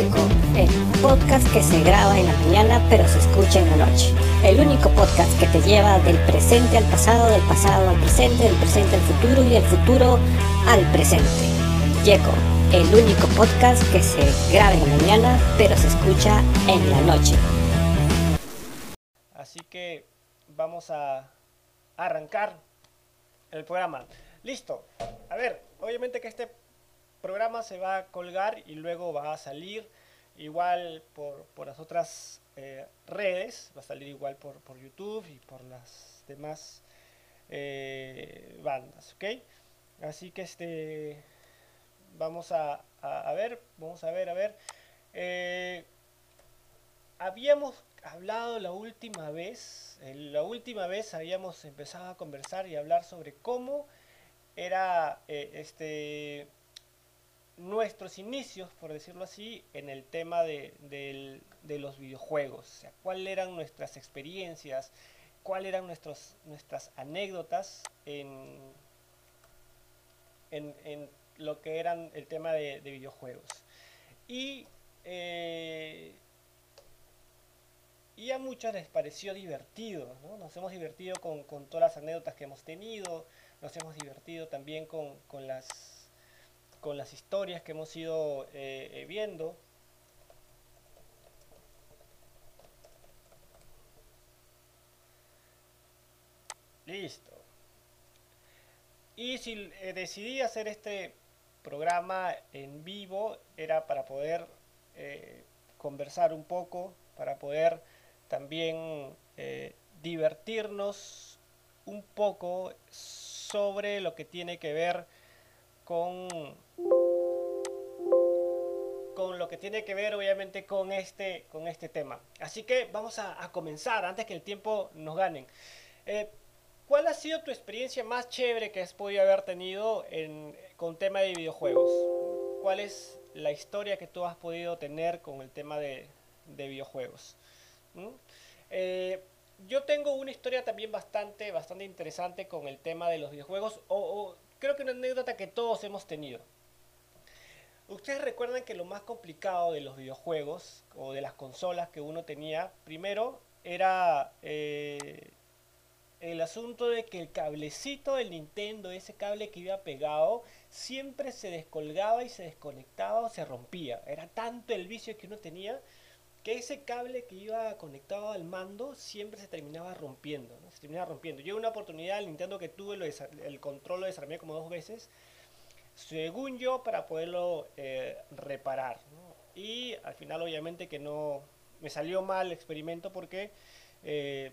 Yeco, el podcast que se graba en la mañana pero se escucha en la noche. El único podcast que te lleva del presente al pasado, del pasado al presente, del presente al futuro y del futuro al presente. Yeco, el único podcast que se graba en la mañana pero se escucha en la noche. Así que vamos a arrancar el programa. Listo. A ver, obviamente que este programa se va a colgar y luego va a salir igual por, por las otras eh, redes, va a salir igual por, por, YouTube y por las demás eh, bandas, ¿ok? Así que este, vamos a, a, ver, vamos a ver, a ver. Eh, habíamos hablado la última vez, la última vez habíamos empezado a conversar y hablar sobre cómo era este nuestros inicios, por decirlo así, en el tema de, los videojuegos. O sea, cuáles eran nuestras experiencias, cuáles eran nuestros, nuestras anécdotas en, en, lo que eran el tema de, videojuegos. Y, eh, y a muchos les pareció divertido, ¿no? Nos hemos divertido con, todas las anécdotas que hemos tenido, nos hemos divertido también con, con las con las historias que hemos ido eh, eh, viendo. Listo. Y si eh, decidí hacer este programa en vivo era para poder conversar un poco, para poder también divertirnos un poco sobre lo que tiene que ver con con lo que tiene que ver obviamente con este, con este tema. Así que vamos a, comenzar antes que el tiempo nos ganen. Eh, ¿Cuál ha sido tu experiencia más chévere que has podido haber tenido en, con tema de videojuegos? ¿Cuál es la historia que tú has podido tener con el tema de, de videojuegos? ¿Mm? Eh, yo tengo una historia también bastante, bastante interesante con el tema de los videojuegos, o, o creo que una anécdota que todos hemos tenido. Ustedes recuerdan que lo más complicado de los videojuegos o de las consolas que uno tenía, primero era eh, el asunto de que el cablecito del Nintendo, ese cable que iba pegado, siempre se descolgaba y se desconectaba o se rompía. Era tanto el vicio que uno tenía que ese cable que iba conectado al mando siempre se terminaba rompiendo. Se terminaba rompiendo. Yo una oportunidad el Nintendo que tuve, el control lo desarmé como dos veces según yo, para poderlo eh, reparar. Y al final obviamente que no me salió mal el experimento porque eh,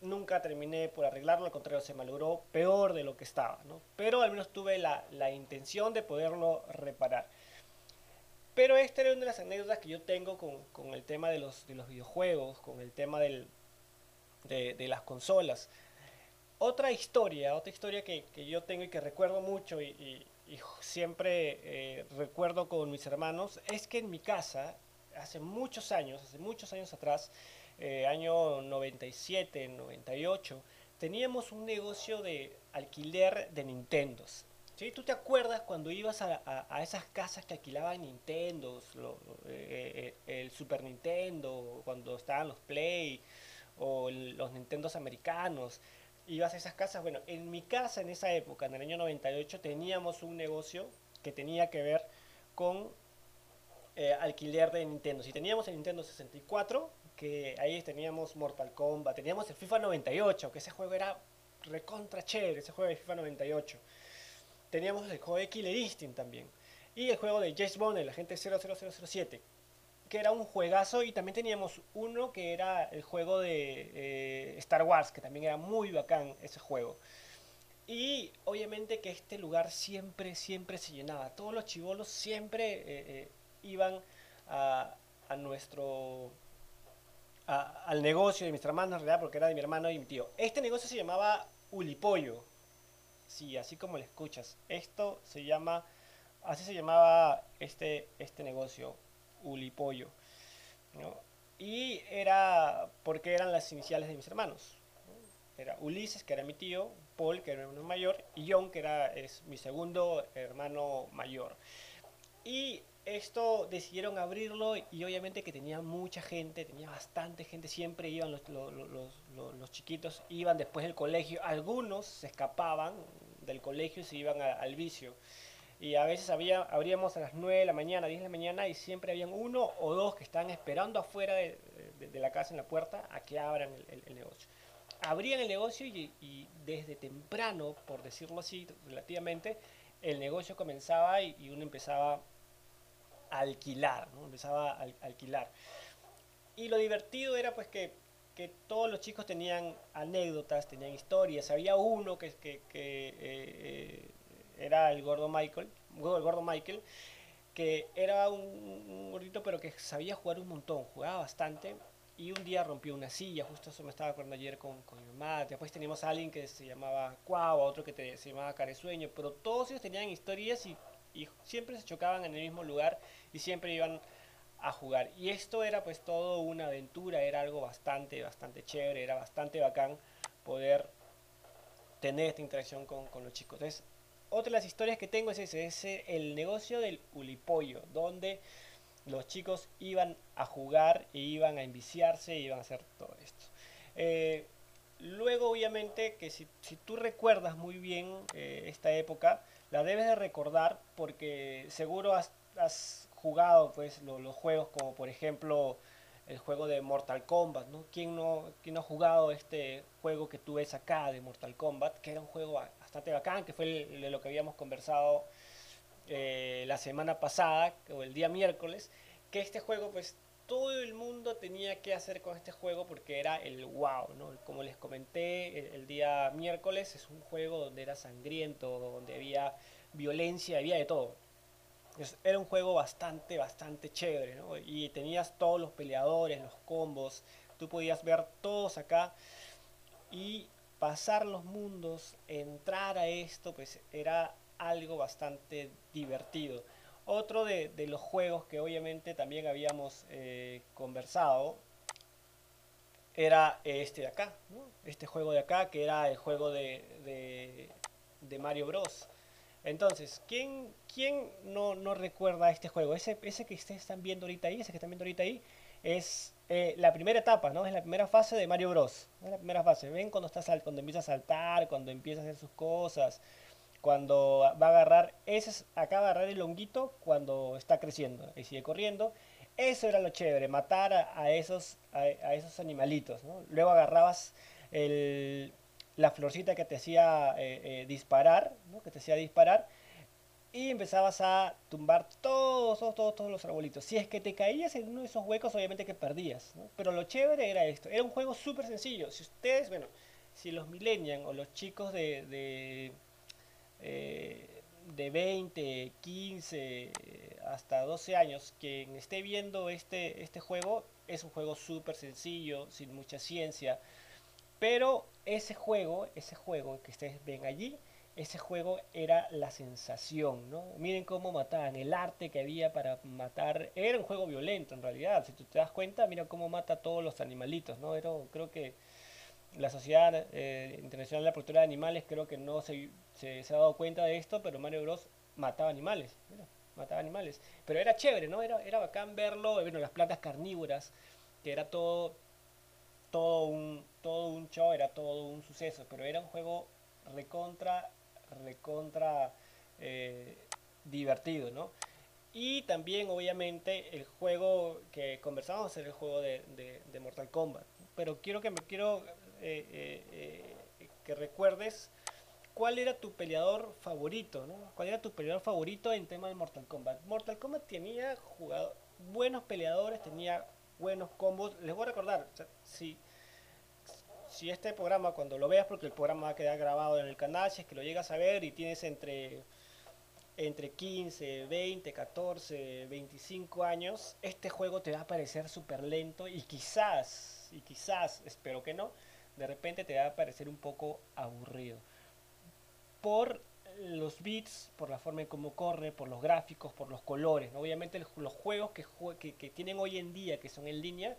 nunca terminé por arreglarlo, al contrario se malogró peor de lo que estaba. Pero al menos tuve la, intención de poderlo reparar. Pero esta era una de las anécdotas que yo tengo con, el tema de los, de los, videojuegos, con el tema del, de, las consolas. Otra historia, otra historia que, yo tengo y que recuerdo mucho y siempre eh, recuerdo con mis hermanos es que en mi casa, hace muchos años, hace muchos años atrás, eh, año 97, 98, teníamos un negocio de alquiler de Nintendos. ¿Sí? ¿Tú te acuerdas cuando ibas a, a, esas casas que alquilaban Nintendos, eh, el Super Nintendo, cuando estaban los Play o los Nintendos americanos? Ibas a esas casas. Bueno, en mi casa en esa época, en el año 98, teníamos un negocio que tenía que ver con eh, alquiler de Nintendo. Si teníamos el Nintendo 64, que ahí teníamos Mortal Kombat, teníamos el FIFA 98, que ese juego era recontra chévere, ese juego de FIFA 98. Teníamos el juego de Killer Instinct también. Y el juego de James Bond, el agente 00007 que era un juegazo y también teníamos uno que era el juego de eh, Star Wars, que también era muy bacán ese juego. Y obviamente que este lugar siempre, siempre se llenaba. Todos los chivolos siempre eh, eh, iban a, nuestro... al negocio de mis hermanos, en realidad, porque era de mi hermano y mi tío. Este negocio se llamaba Ulipollo. Sí, así como le escuchas. Esto se llama... Así se llamaba este, este negocio, Ulipollo. Y era porque eran las iniciales de mis hermanos. Era Ulises, que era mi tío, Paul, que era mi hermano mayor, y John, que era es mi segundo hermano mayor. Y esto decidieron abrirlo y obviamente que tenía mucha gente, tenía bastante gente, siempre iban los chiquitos, iban después del colegio, algunos se escapaban del colegio y se iban al vicio. Y a veces había, abríamos a las 9 de la mañana, 10 de la mañana y siempre habían uno o dos que estaban esperando afuera de, la casa en la puerta a que abran el, negocio. Abrían el negocio y, desde temprano, por decirlo así, relativamente, el negocio comenzaba y, uno empezaba alquilar, ¿no? empezaba a alquilar. Y lo divertido era pues que, todos los chicos tenían anécdotas, tenían historias. Había uno que eh, eh, era el gordo Michael, el gordo Michael, que era un, gordito pero que sabía jugar un montón, jugaba bastante. Y un día rompió una silla, justo eso me estaba acordando ayer con, con mi mamá. Después teníamos a alguien que se llamaba Cuau, otro que se llamaba Caresueño, pero todos ellos tenían historias y y siempre se chocaban en el mismo lugar y siempre iban a jugar. Y esto era pues todo una aventura, era algo bastante, bastante chévere, era bastante bacán poder tener esta interacción con, con los chicos. Entonces, otra de las historias que tengo es ese, es el negocio del ulipollo, donde los chicos iban a jugar e iban a enviciarse e iban a hacer todo esto. Eh, luego, obviamente, que si, si, tú recuerdas muy bien eh, esta época, la debes de recordar porque seguro has, jugado pues lo, los juegos como por ejemplo el juego de Mortal Kombat, ¿no? ¿Quién no, ¿Quién no ha jugado este juego que tú ves acá de Mortal Kombat? Que era un juego bastante bacán, que fue el, lo que habíamos conversado eh, la semana pasada, o el día miércoles, que este juego pues todo el mundo tenía que hacer con este juego porque era el wow, ¿no? Como les comenté el, el, día miércoles, es un juego donde era sangriento, donde había violencia, había de todo. Era un juego bastante, bastante chévere, ¿no? Y tenías todos los peleadores, los combos, tú podías ver todos acá y pasar los mundos, entrar a esto, pues era algo bastante divertido. Otro de, los juegos que obviamente también habíamos eh, conversado era este de acá, este juego de acá que era el juego de, de, de Mario Bros. Entonces, ¿quién, quién no, no, recuerda este juego? Ese, ese que ustedes están viendo ahorita ahí, ese que están viendo ahorita ahí, es eh, la primera etapa, ¿no? Es la primera fase de Mario Bros. Es la primera fase. Ven cuando, está, cuando empieza a saltar, cuando empieza a hacer sus cosas cuando va a agarrar, ese es, acá agarrar el honguito cuando está creciendo y sigue corriendo. Eso era lo chévere, matar a, esos, a, esos animalitos. ¿no? Luego agarrabas el, la florcita que te hacía eh, eh, disparar, que te hacía disparar, y empezabas a tumbar todos, todos, todos, todos, los arbolitos. Si es que te caías en uno de esos huecos, obviamente que perdías. Pero lo chévere era esto. Era un juego súper sencillo. Si ustedes, bueno, si los millennials o los chicos de, de eh, de 20, 15, hasta 12 años, quien esté viendo este, este juego, es un juego súper sencillo, sin mucha ciencia, pero ese juego, ese juego que ustedes ven allí, ese juego era la sensación, ¿no? Miren cómo mataban, el arte que había para matar, era un juego violento en realidad, si tú te das cuenta, mira cómo mata a todos los animalitos, ¿no? Era, creo que la Sociedad eh, Internacional de la Protección de Animales creo que no se, se, ha dado cuenta de esto, pero Mario Bros mataba animales, mataba animales. Pero era chévere, ¿no? Era, era bacán verlo, bueno, las plantas carnívoras, que era todo, todo, un, todo un show, era todo un suceso, pero era un juego recontra, recontra eh, divertido, ¿no? Y también, obviamente, el juego que conversamos era el juego de, Mortal Kombat. Pero quiero que me quiero eh, eh, que recuerdes cuál era tu peleador favorito, ¿no? ¿Cuál era tu peleador favorito en tema de Mortal Kombat? Mortal Kombat tenía jugado, buenos peleadores, tenía buenos combos. Les voy a recordar, o si, si este programa, cuando lo veas, porque el programa va a quedar grabado en el canal, si es que lo llegas a ver y tienes entre, entre 15, 20, 14, 25 años, este juego te va a parecer súper lento y quizás, y quizás, espero que no, de repente te va a parecer un poco aburrido. Por los bits, por la forma en cómo corre, por los gráficos, por los colores. Obviamente los juegos que, que, tienen hoy en día, que son en línea,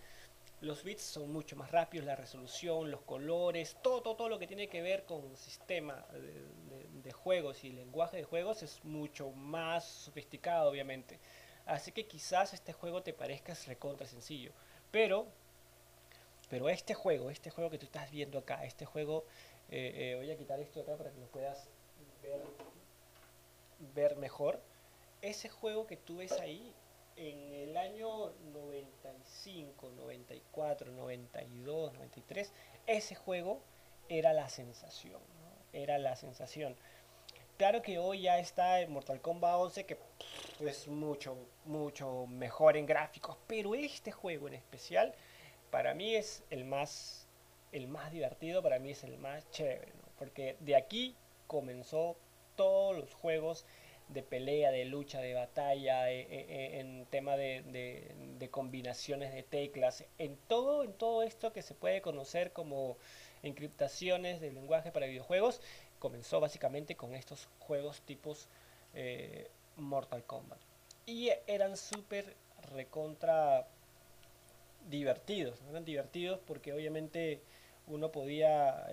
los bits son mucho más rápidos, la resolución, los colores, todo, todo, todo lo que tiene que ver con sistema de, de, de juegos y lenguaje de juegos es mucho más sofisticado, obviamente. Así que quizás este juego te parezca recontra sencillo. Pero, pero este juego, este juego que tú estás viendo acá, este juego, eh, eh, voy a quitar esto acá para que lo puedas ver, ver mejor. Ese juego que tú ves ahí, en el año 95, 94, 92, 93, ese juego era la sensación, era la sensación. Claro que hoy ya está en Mortal Kombat 11 que es mucho, mucho mejor en gráficos, pero este juego en especial para mí es el más, el más divertido, para mí es el más chévere, porque de aquí comenzó todos los juegos de pelea, de lucha, de batalla, eh, eh, eh, en tema de, de, combinaciones de teclas, en todo, en todo esto que se puede conocer como encriptaciones de lenguaje para videojuegos, comenzó básicamente con estos juegos tipos Mortal Kombat. Y eran súper recontra divertidos, eran divertidos porque obviamente uno podía,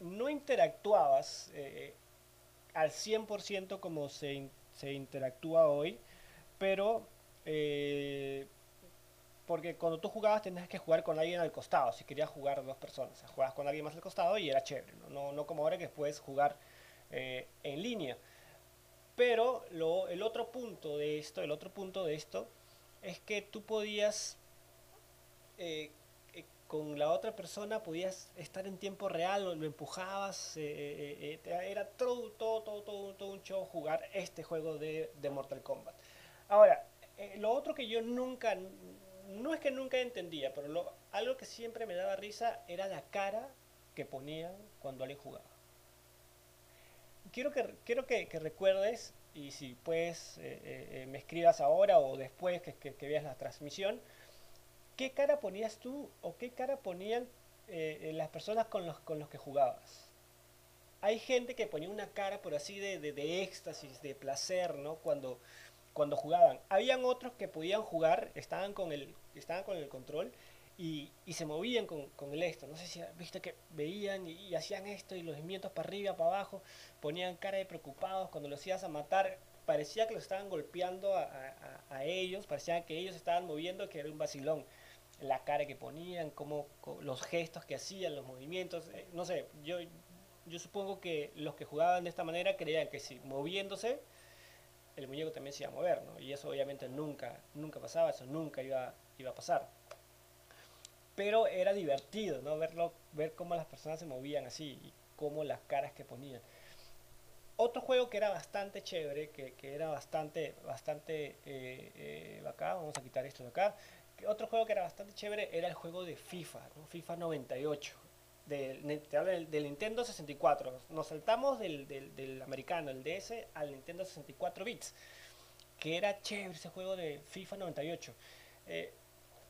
no interactuabas al 100% como se, se, interactúa hoy, pero eh, porque cuando tú jugabas tenías que jugar con alguien al costado, si querías jugar dos personas, o jugabas con alguien más al costado y era chévere, no, no, como ahora que puedes jugar eh, en línea. Pero lo, el otro punto de esto, el otro punto de esto es que tú podías eh, con la otra persona podías estar en tiempo real, lo, empujabas, eh, eh, eh, era todo, todo, todo, todo, un show jugar este juego de, Mortal Kombat. Ahora, lo otro que yo nunca, no es que nunca entendía, pero lo, algo que siempre me daba risa era la cara que ponían cuando alguien jugaba. Quiero que, quiero que, recuerdes, y si puedes, me escribas ahora o después que, que veas la transmisión, ¿qué cara ponías tú o qué cara ponían eh, eh, las personas con los, con los que jugabas? Hay gente que ponía una cara por así de, de, éxtasis, de placer, ¿no? Cuando, cuando jugaban. Habían otros que podían jugar, estaban con el, estaban con el control y, y se movían con, con, el esto. No sé si viste que veían y, hacían esto y los movimientos para arriba, para abajo, ponían cara de preocupados cuando los ibas a matar. Parecía que los estaban golpeando a, a, a ellos, parecía que ellos estaban moviendo, que era un vacilón la cara que ponían, cómo, los gestos que hacían, los movimientos. Eh, no sé, yo, yo supongo que los que jugaban de esta manera creían que si moviéndose, el muñeco también se iba a mover, ¿no? Y eso obviamente nunca, nunca pasaba, eso nunca iba, iba a pasar. Pero era divertido, ¿no? Verlo, ver cómo las personas se movían así y cómo las caras que ponían. Otro juego que era bastante chévere, que, que era bastante, bastante eh, eh, vamos a quitar esto de acá, otro juego que era bastante chévere era el juego de FIFA, FIFA 98. Del, del, Nintendo 64. Nos saltamos del, del, americano, el DS, al Nintendo 64 bits. Que era chévere ese juego de FIFA 98. Eh,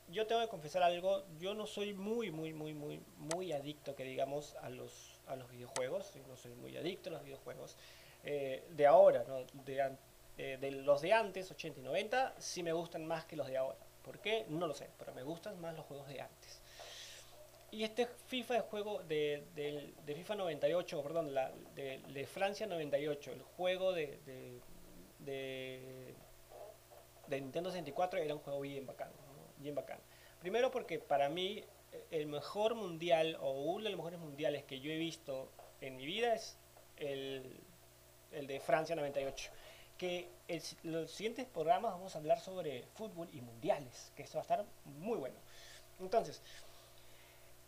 yo tengo que confesar algo, yo no soy muy, muy, muy, muy, muy adicto, que digamos, a los, a los videojuegos. No soy muy adicto a los videojuegos. Eh, de ahora, ¿no? de, eh, de los de antes, 80 y 90, sí me gustan más que los de ahora. ¿Por qué? No lo sé, pero me gustan más los juegos de antes. Y este FIFA de juego de, FIFA 98, perdón, de, Francia 98, el juego de, de, Nintendo 64 era un juego bien bacán, bien bacán. Primero porque para mí el mejor mundial o uno de los mejores mundiales que yo he visto en mi vida es el, el de Francia 98 que los siguientes programas vamos a hablar sobre fútbol y mundiales, que eso va a estar muy bueno. Entonces,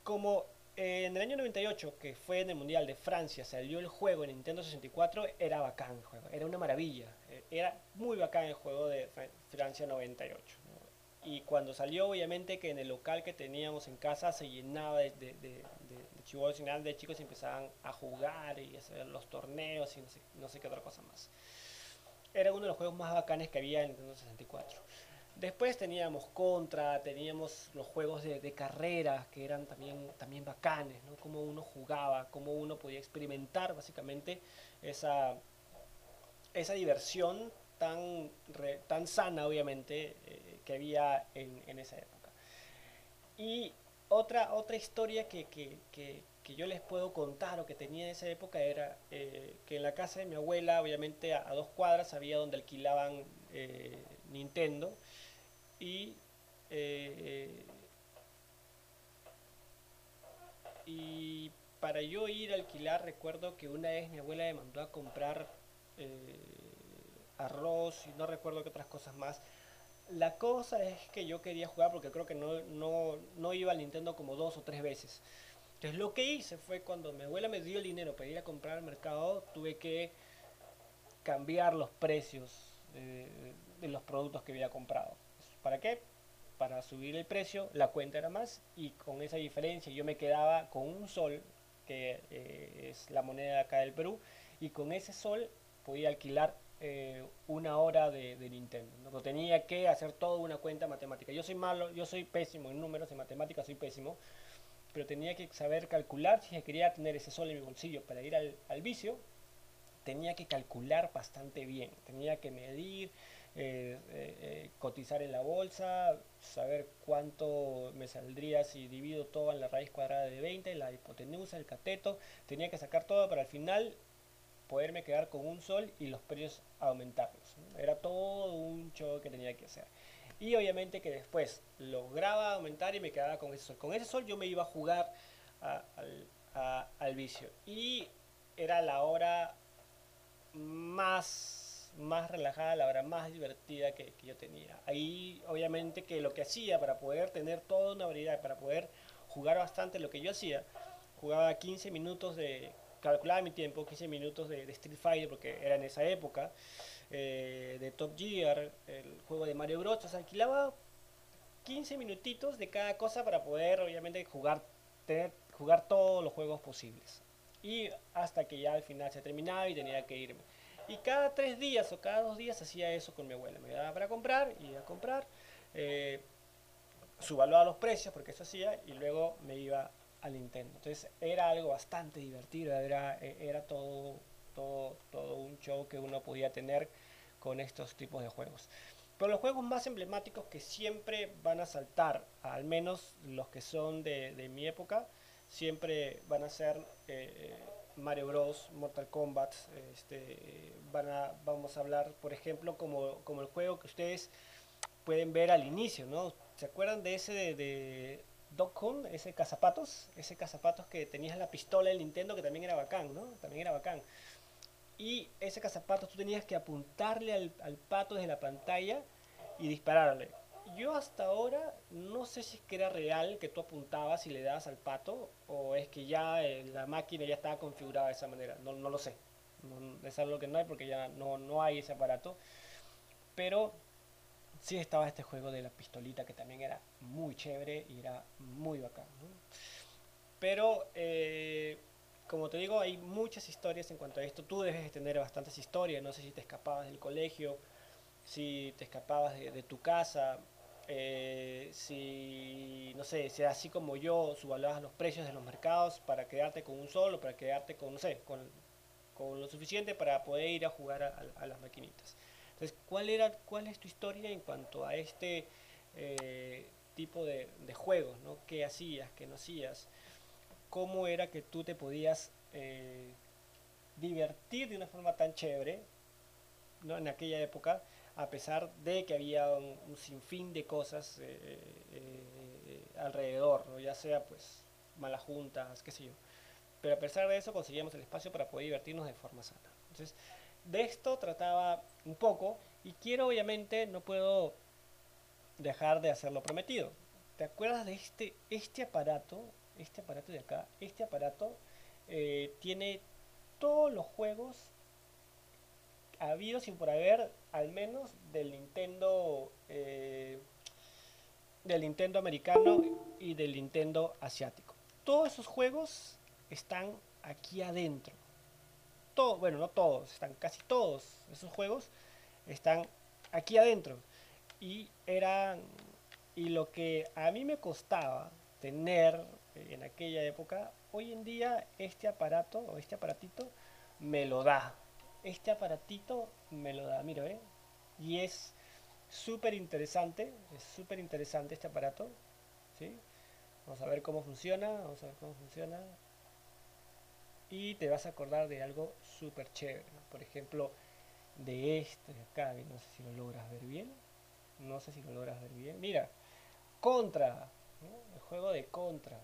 como en el año 98, que fue en el Mundial de Francia, salió el juego en Nintendo 64, era bacán el juego, era una maravilla, eh, era muy bacán el juego de Francia 98. Y cuando salió, obviamente que en el local que teníamos en casa se llenaba de, de, de, de, de chicos y empezaban a jugar y hacer los torneos y no sé, no sé qué otra cosa más era uno de los juegos más bacanes que había en Nintendo 64. Después teníamos Contra, teníamos los juegos de, de carreras que eran también, también bacanes, ¿no? Cómo uno jugaba, cómo uno podía experimentar básicamente esa, esa diversión tan, tan sana, obviamente, eh, que había en, en, esa época. Y otra, otra historia que, que, que, que yo les puedo contar o que tenía en esa época era eh, que en la casa de mi abuela, obviamente a, dos cuadras, había donde alquilaban eh, Nintendo y, eh, y para yo ir a alquilar recuerdo que una vez mi abuela me mandó a comprar arroz y no recuerdo qué otras cosas más. La cosa es que yo quería jugar porque creo que no, no, no iba al Nintendo como dos o tres veces. Entonces lo que hice fue cuando mi abuela me dio el dinero para ir a comprar al mercado, tuve que cambiar los precios de, los productos que había comprado. ¿Para qué? Para subir el precio, la cuenta era más y con esa diferencia yo me quedaba con un sol, que eh, es la moneda acá del Perú, y con ese sol podía alquilar eh, una hora de, Nintendo. No tenía que hacer toda una cuenta matemática. Yo soy malo, yo soy pésimo en números, en matemáticas soy pésimo pero tenía que saber calcular si quería tener ese sol en mi bolsillo para ir al, vicio, tenía que calcular bastante bien, tenía que medir, eh, eh, eh, cotizar en la bolsa, saber cuánto me saldría si divido todo en la raíz cuadrada de 20, la hipotenusa, el cateto, tenía que sacar todo para al final poderme quedar con un sol y los precios aumentarlos. Era todo un show que tenía que hacer. Y obviamente que después lograba aumentar y me quedaba con ese sol. Con ese sol yo me iba a jugar al, vicio. Y era la hora más, más relajada, la hora más divertida que, yo tenía. Ahí obviamente que lo que hacía para poder tener toda una variedad, para poder jugar bastante, lo que yo hacía, jugaba 15 minutos de, calculaba mi tiempo, 15 minutos de, de Street Fighter, porque era en esa época. Eh, de Top Gear, el juego de Mario Bros. O alquilaba 15 minutitos de cada cosa para poder, obviamente, jugar, tener, jugar todos los juegos posibles. Y hasta que ya al final se terminaba y tenía que irme. Y cada tres días o cada dos días hacía eso con mi abuela. Me daba para comprar, iba a comprar, eh, subvaluaba los precios, porque eso hacía, y luego me iba al Nintendo. Entonces era algo bastante divertido, era, era todo todo, todo un show que uno podía tener con estos tipos de juegos. Pero los juegos más emblemáticos que siempre van a saltar, al menos los que son de, mi época, siempre van a ser eh, Mario Bros, Mortal Kombat. Este, van a, vamos a hablar, por ejemplo, como, como el juego que ustedes pueden ver al inicio, ¿no? ¿Se acuerdan de ese de, de Doc Hunt, ese cazapatos? Ese cazapatos que tenías la pistola del Nintendo que también era bacán, ¿no? También era bacán y ese cazapatos tú tenías que apuntarle al, pato desde la pantalla y dispararle. Yo hasta ahora no sé si es que era real que tú apuntabas y le dabas al pato o es que ya eh, la máquina ya estaba configurada de esa manera. No, no lo sé. es algo que no hay porque ya no, no hay ese aparato. Pero sí estaba este juego de la pistolita que también era muy chévere y era muy bacán. Pero eh, como te digo, hay muchas historias en cuanto a esto. Tú debes tener bastantes historias. No sé si te escapabas del colegio, si te escapabas de, tu casa, eh, si, no sé, si así como yo subvalabas los precios de los mercados para quedarte con un solo, para quedarte con, no sé, con, lo suficiente para poder ir a jugar a, las maquinitas. Entonces, ¿cuál, era, ¿cuál es tu historia en cuanto a este eh, tipo de, de juegos? ¿no? ¿Qué hacías, qué no hacías? Cómo era que tú te podías eh, divertir de una forma tan chévere ¿no? en aquella época, a pesar de que había un, sinfín de cosas eh, eh, alrededor, ¿no? ya sea pues malas juntas, qué sé yo. Pero a pesar de eso conseguíamos el espacio para poder divertirnos de forma sana. Entonces, de esto trataba un poco y quiero obviamente, no puedo dejar de hacer lo prometido. ¿Te acuerdas de este, este aparato este aparato de acá, este aparato eh, tiene todos los juegos habidos sin por haber, al menos del Nintendo, eh, del Nintendo americano y del Nintendo asiático. Todos esos juegos están aquí adentro. Todo, bueno, no todos, están casi todos esos juegos están aquí adentro. Y eran y lo que a mí me costaba tener en aquella época, hoy en día este aparato o este aparatito me lo da. Este aparatito me lo da, mira, ¿eh? Y es súper interesante, es súper interesante este aparato, ¿sí? Vamos a ver cómo funciona, vamos a ver cómo funciona. y te vas a acordar de algo súper chévere. Por ejemplo, de este de acá, no sé si lo logras ver bien. No sé si lo logras ver bien. Mira, Contra, el juego de Contra.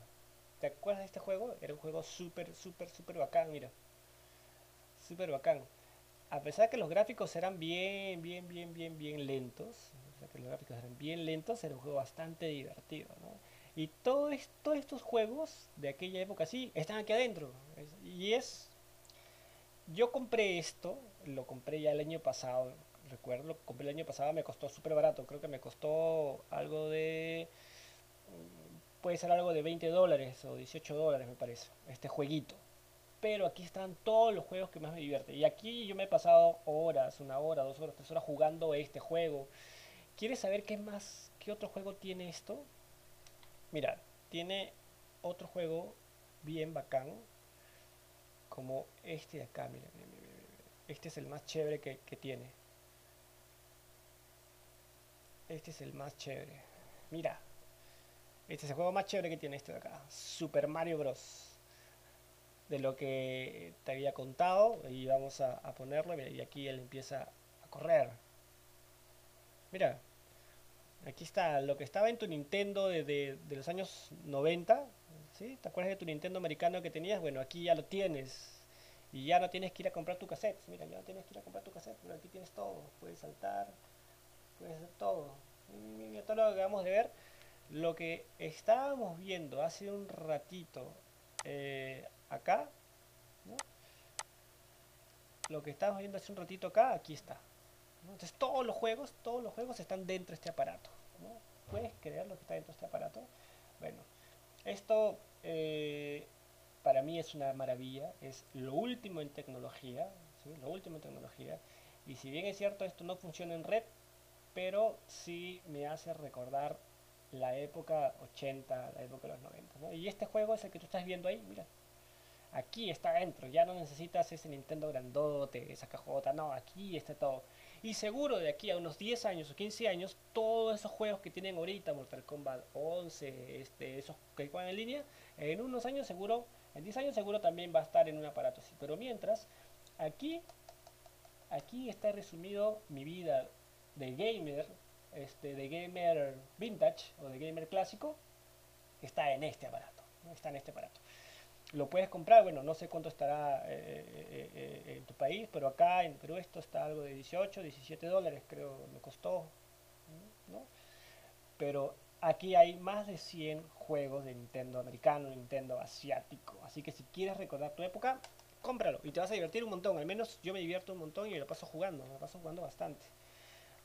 ¿Te acuerdas de este juego? Era un juego súper, súper, súper bacán, mira. Súper bacán. A pesar que los gráficos eran bien, bien, bien, bien, bien lentos, o sea que los gráficos eran bien lentos, era un juego bastante divertido. Y todos estos juegos de aquella época sí están aquí adentro. Y es. Yo compré esto, lo compré ya el año pasado, recuerdo, lo compré el año pasado, me costó súper barato, creo que me costó algo de. Puede ser algo de 20 dólares o 18 dólares, me parece, este jueguito. Pero aquí están todos los juegos que más me divierten. Y aquí yo me he pasado horas, una hora, dos horas, tres horas jugando este juego. ¿Quieres saber qué más, qué otro juego tiene esto? Mira, tiene otro juego bien bacán, como este de acá, mira, este es el más chévere que, tiene. Este es el más chévere. Mira, este es el juego más chévere que tiene este de acá, Super Mario Bros. De lo que te había contado, y vamos a, ponerlo, y aquí él empieza a correr. Mira, Aquí está lo que estaba en tu Nintendo de, los años 90. ¿sí? ¿Te acuerdas de tu Nintendo americano que tenías? Bueno, aquí ya lo tienes. Y ya no tienes que ir a comprar tu cassette. Mira, ya no tienes que ir a comprar tu cassette. Pero aquí tienes todo. Puedes saltar. Puedes hacer todo. Mira, todo lo que acabamos de ver. Lo que estábamos viendo hace un ratito eh, acá. Lo que estábamos viendo hace un ratito acá, aquí está. Entonces todos los juegos, todos los juegos están dentro de este aparato. ¿Puedes creer lo que está dentro de este aparato? Bueno, esto eh, para mí es una maravilla, es lo último en tecnología, lo último en tecnología. Y si bien es cierto, esto no funciona en red, pero sí me hace recordar la época 80, la época de los 90. Y este juego es el que tú estás viendo ahí, mira, aquí está dentro, ya no necesitas ese Nintendo grandote, esa cajota, no, aquí está todo. Y seguro de aquí a unos 10 años o 15 años, todos esos juegos que tienen ahorita, Mortal Kombat 11, este, esos que juegan en línea, en unos años seguro, en 10 años seguro también va a estar en un aparato así. Pero mientras, aquí, aquí está resumido mi vida de gamer, este, de gamer vintage o de gamer clásico, está en este aparato, está en este aparato lo puedes comprar, bueno, no sé cuánto estará eh, eh, eh, en tu país, pero acá en Perú esto está algo de 18, 17 dólares, creo, me costó. Pero aquí hay más de 100 juegos de Nintendo americano, Nintendo asiático, así que si quieres recordar tu época, cómpralo y te vas a divertir un montón, al menos yo me divierto un montón y me lo paso jugando, me lo paso jugando bastante.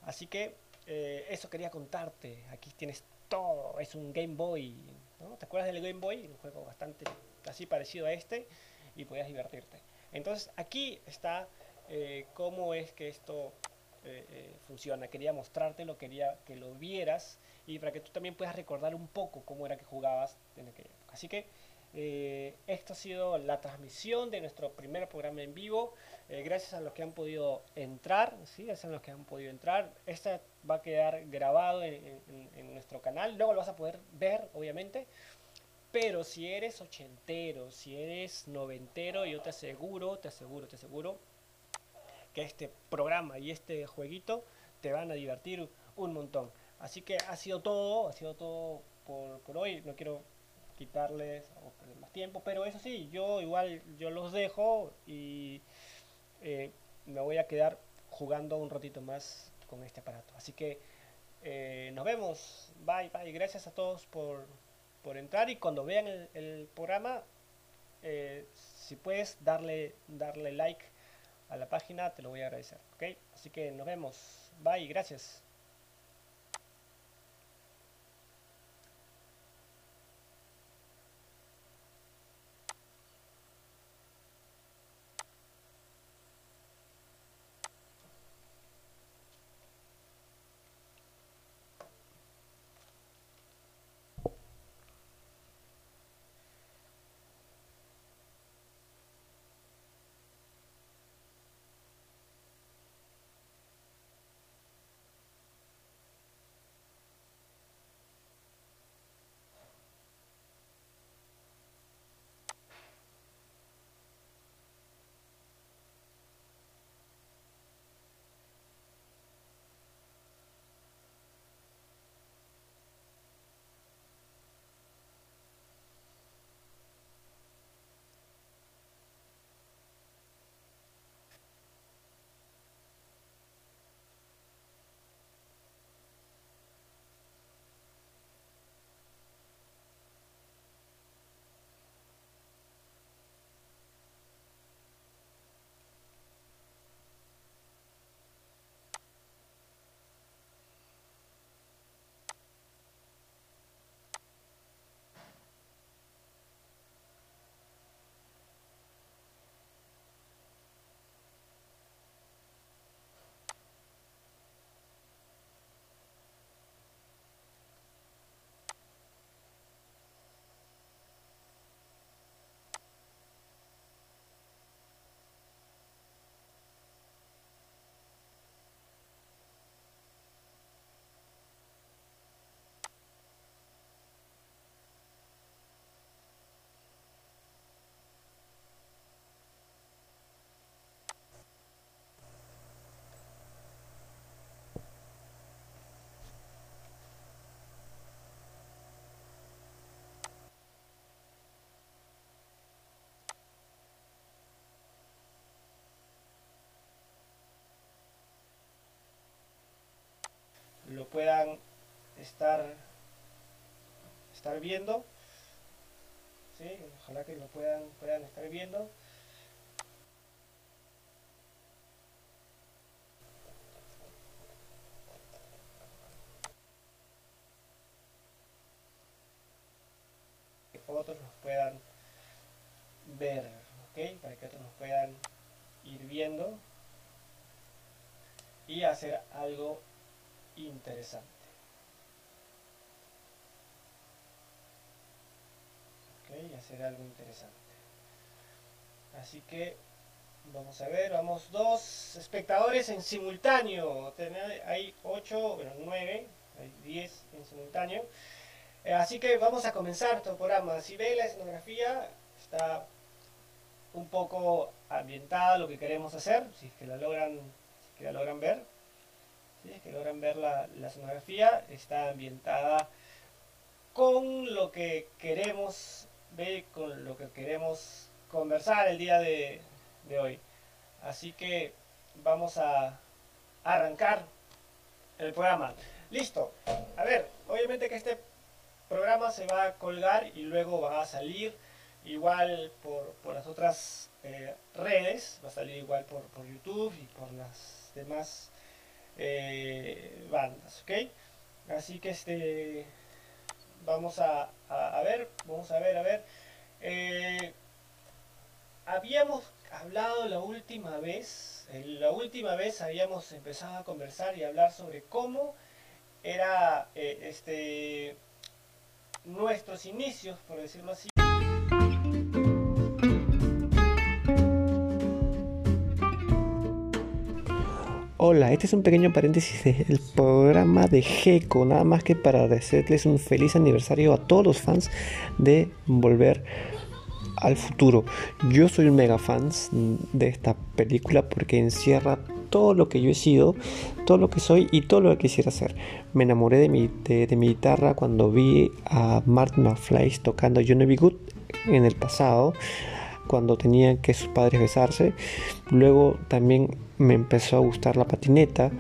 Así que eso quería contarte, aquí tienes todo, es un Game Boy, ¿no? ¿Te acuerdas del Game Boy? Un juego bastante así parecido a este y podías divertirte. Entonces aquí está eh, cómo es que esto eh, eh, funciona. Quería mostrártelo, quería que lo vieras y para que tú también puedas recordar un poco cómo era que jugabas en aquella época. Así que esto ha sido la transmisión de nuestro primer programa en vivo. gracias a los que han podido entrar, ¿sí? gracias a los que han podido entrar. Esta va a quedar grabado en nuestro canal. Luego lo vas a poder ver, obviamente. Pero si eres ochentero, si eres noventero, yo te aseguro, te aseguro, te aseguro que este programa y este jueguito te van a divertir un montón. Así que ha sido todo, ha sido todo por, hoy. No quiero quitarles o perder más tiempo, pero eso sí, yo igual yo los dejo y eh, me voy a quedar jugando un ratito más con este aparato. Así que eh, nos vemos. Bye, bye. Gracias a todos por, por entrar y cuando vean el, programa, eh, si puedes darle, darle like a la página, te lo voy a agradecer. ¿ok? Así que nos vemos. Bye, gracias. Puedan estar, estar viendo. ¿Sí? Ojalá que lo puedan, puedan estar viendo. Que otros nos puedan ver, ¿ok? Para que otros nos puedan ir viendo y hacer algo interesante. Ok, hacer algo interesante. Así que vamos a ver, vamos dos espectadores en simultáneo. Hay 8, bueno, 9, hay 10 en simultáneo. Eh, así que vamos a comenzar nuestro programa. Si ve la escenografía, está un poco ambientada lo que queremos hacer, si es que la logran que la logran ver, que logran ver la, la sonografía, está ambientada con lo que queremos ver, con lo que queremos conversar el día de, hoy. Así que vamos a arrancar el programa. Listo. A ver, obviamente que este programa se va a colgar y luego va a salir igual por, por las otras eh, redes, va a salir igual por, por YouTube y por las demás eh, bandas, ¿ok? Así que este vamos a, ver, vamos a ver, a ver. Eh, habíamos hablado la última vez, la última vez habíamos empezado a conversar y hablar sobre cómo era eh, este nuestros inicios, por decirlo así. Hola, este es un pequeño paréntesis del programa de GECO, nada más que para desearles un feliz aniversario a todos los fans de Volver al Futuro. Yo soy un mega fan de esta película porque encierra todo lo que yo he sido, todo lo que soy y todo lo que quisiera ser. Me enamoré de mi, de, mi guitarra cuando vi a Martin McFly tocando Be Good en el pasado cuando tenían que sus padres besarse. Luego también me empezó a gustar la patineta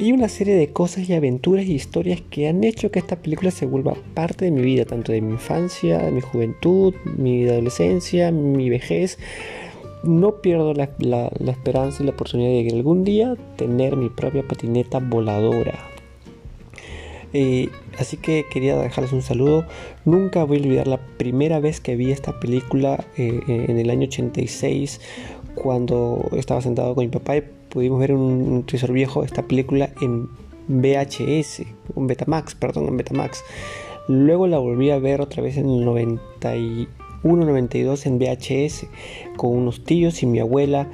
y una serie de cosas y aventuras y historias que han hecho que esta película se vuelva parte de mi vida, tanto de mi infancia, de mi juventud, mi adolescencia, mi vejez. No pierdo la, esperanza y la oportunidad de algún día tener mi propia patineta voladora. Eh, así que quería dejarles un saludo. Nunca voy a olvidar la primera vez que vi esta película eh, en el año 86 cuando estaba sentado con mi papá y pudimos ver un, trisor viejo esta película en VHS, un Betamax, perdón, en Betamax. Luego la volví a ver otra vez en el 91, 92 en VHS con unos tíos y mi abuela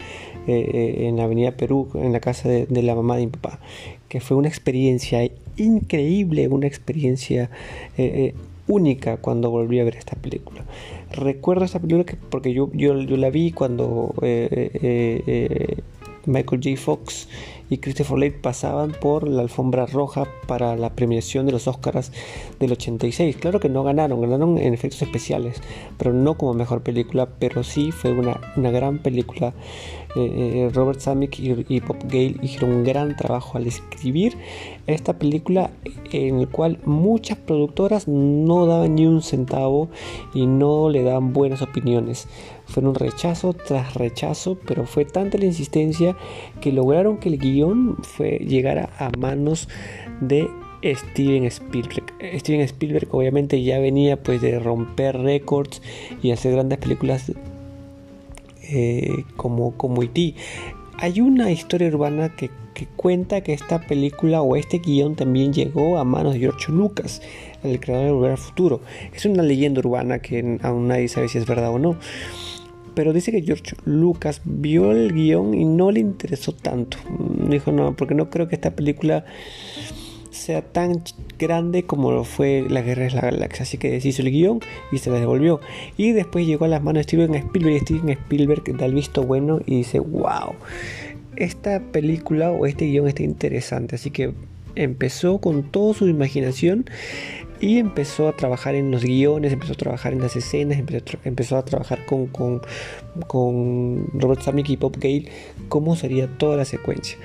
eh, eh, en la Avenida Perú, en la casa de, la mamá de mi papá, que fue una experiencia increíble, una experiencia eh, única cuando volví a ver esta película. Recuerdo esta película porque yo, yo, yo la vi cuando eh, eh, eh, Michael J. Fox y Christopher Lee pasaban por la alfombra roja para la premiación de los Oscars del 86. Claro que no ganaron, ganaron en efectos especiales, pero no como mejor película, pero sí fue una, una gran película. Robert Samick y, y, Bob Gale hicieron un gran trabajo al escribir esta película en el cual muchas productoras no daban ni un centavo y no le daban buenas opiniones. Fue un rechazo tras rechazo, pero fue tanta la insistencia que lograron que el guion fue, llegara a manos de Steven Spielberg. Steven Spielberg obviamente ya venía pues de romper récords y hacer grandes películas eh, como, como E.T. Hay una historia urbana que, que, cuenta que esta película o este guion también llegó a manos de George Lucas, el creador de Volver al Futuro. Es una leyenda urbana que aún nadie sabe si es verdad o no pero dice que George Lucas vio el guion y no le interesó tanto. Dijo, no, porque no creo que esta película sea tan grande como lo fue La Guerra de la Galaxia. Así que deshizo el guion y se la devolvió. Y después llegó a las manos de Steven Spielberg y Steven Spielberg da el visto bueno y dice, wow, esta película o este guion está interesante. Así que empezó con toda su imaginación y empezó a trabajar en los guiones, empezó a trabajar en las escenas, empezó a, trabajar con, con, Robert Samick y Bob Gale cómo sería toda la secuencia.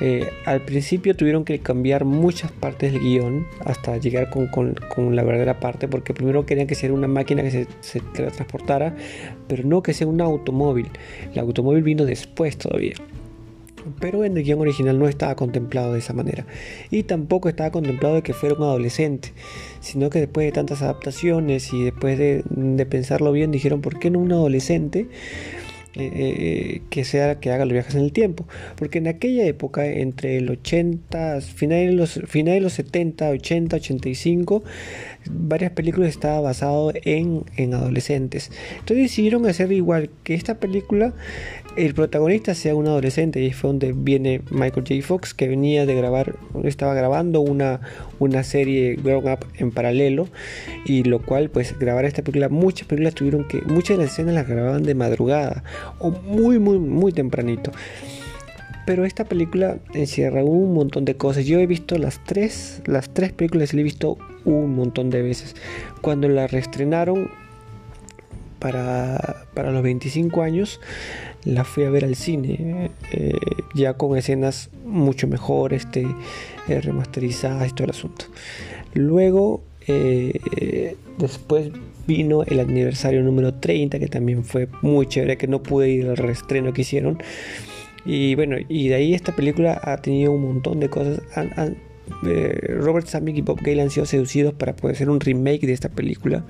Eh, al principio tuvieron que cambiar muchas partes del guion hasta llegar con, con, la verdadera parte, porque primero querían que sea una máquina que se, se transportara, pero no que sea un automóvil. El automóvil vino después todavía pero en el guion original no estaba contemplado de esa manera. Y tampoco estaba contemplado de que fuera un adolescente, sino que después de tantas adaptaciones y después de, pensarlo bien, dijeron, ¿por qué no un adolescente? Eh, eh, que sea que haga los viajes en el tiempo porque en aquella época entre el 80 finales de los finales de los 70 80 85 varias películas estaban basadas en, en adolescentes entonces decidieron hacer igual que esta película el protagonista sea un adolescente y fue donde viene Michael J. Fox que venía de grabar, estaba grabando una, una serie Grown Up en paralelo y lo cual pues grabar esta película, muchas películas tuvieron que, muchas de las escenas las grababan de madrugada o muy muy muy tempranito. Pero esta película encierra un montón de cosas. Yo he visto las tres, las tres películas, las he visto un montón de veces. Cuando la reestrenaron para, para los 25 años, la fui a ver al cine, eh, ya con escenas mucho mejor, este, eh, remasterizadas y todo el asunto. Luego, eh, después vino el aniversario número 30, que también fue muy chévere, que no pude ir al reestreno que hicieron. Y bueno, y de ahí esta película ha tenido un montón de cosas. Robert Samick y Bob Gale han sido seducidos para poder hacer un remake de esta película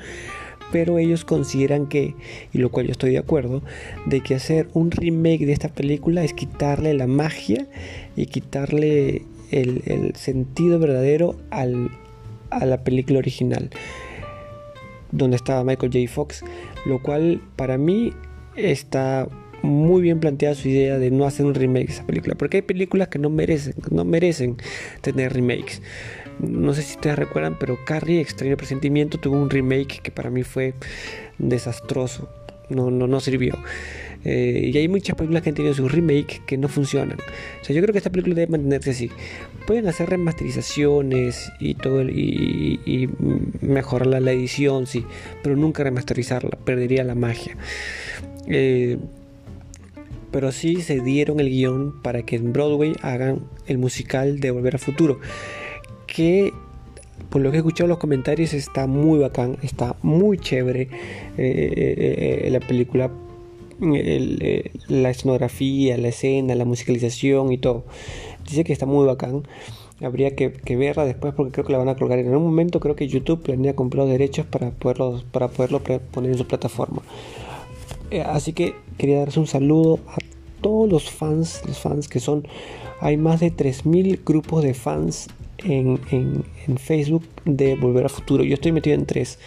pero ellos consideran que, y lo cual yo estoy de acuerdo, de que hacer un remake de esta película es quitarle la magia y quitarle el, sentido verdadero a la película original, donde estaba Michael J. Fox, lo cual para mí está muy bien planteada su idea de no hacer un remake de esa película, porque hay películas que no merecen, no merecen tener remakes. No sé si ustedes recuerdan, pero Carrie, Extraño Presentimiento, tuvo un remake que para mí fue desastroso. No, no, no sirvió. Eh, y hay muchas películas que han tenido su remake que no funcionan. O sea, yo creo que esta película debe mantenerse así. Pueden hacer remasterizaciones y todo y, y, mejorar la, edición, sí, pero nunca remasterizarla, perdería la magia. Eh, pero sí se dieron el guion para que en Broadway hagan el musical de Volver al Futuro que por lo que he escuchado en los comentarios está muy bacán, está muy chévere eh, eh, eh, la película, la escenografía, la escena, la musicalización y todo. Dice que está muy bacán. Habría que, verla después porque creo que la van a colgar en un momento. Creo que YouTube planea comprar los derechos para poderlo, para poderlo poner en su plataforma. así que quería darles un saludo a todos los fans, los fans que son, hay más de 3.000 grupos de fans en, Facebook de Volver a Futuro. Yo estoy metido en tres.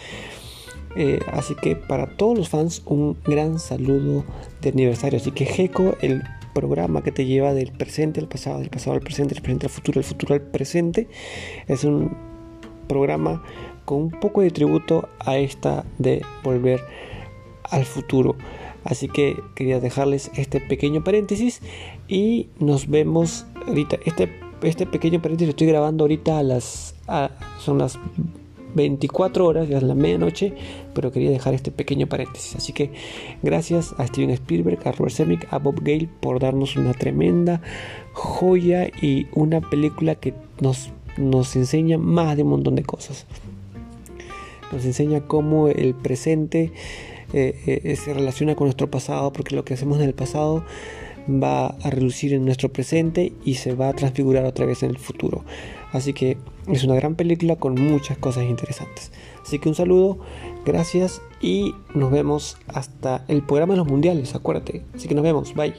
Eh, así que para todos los fans un gran saludo de aniversario. Así que Geco, el programa que te lleva del presente al pasado, del pasado al presente, del presente al futuro, del futuro al presente, es un programa con un poco de tributo a esta de Volver al Futuro. Así que quería dejarles este pequeño paréntesis y nos vemos ahorita. Este este pequeño paréntesis lo estoy grabando ahorita a las. son las 24 horas, ya es la medianoche, pero quería dejar este pequeño paréntesis. Así que gracias a Steven Spielberg, a Robert Zemeckis, a Bob Gale por darnos una tremenda joya y una película que nos, nos enseña más de un montón de cosas. Nos enseña cómo el presente eh, eh, se relaciona con nuestro pasado, porque lo que hacemos en el pasado va a relucir en nuestro presente y se va a transfigurar otra vez en el futuro. Así que es una gran película con muchas cosas interesantes. Así que un saludo, gracias y nos vemos hasta el programa de los mundiales, acuérdate. Así que nos vemos, bye.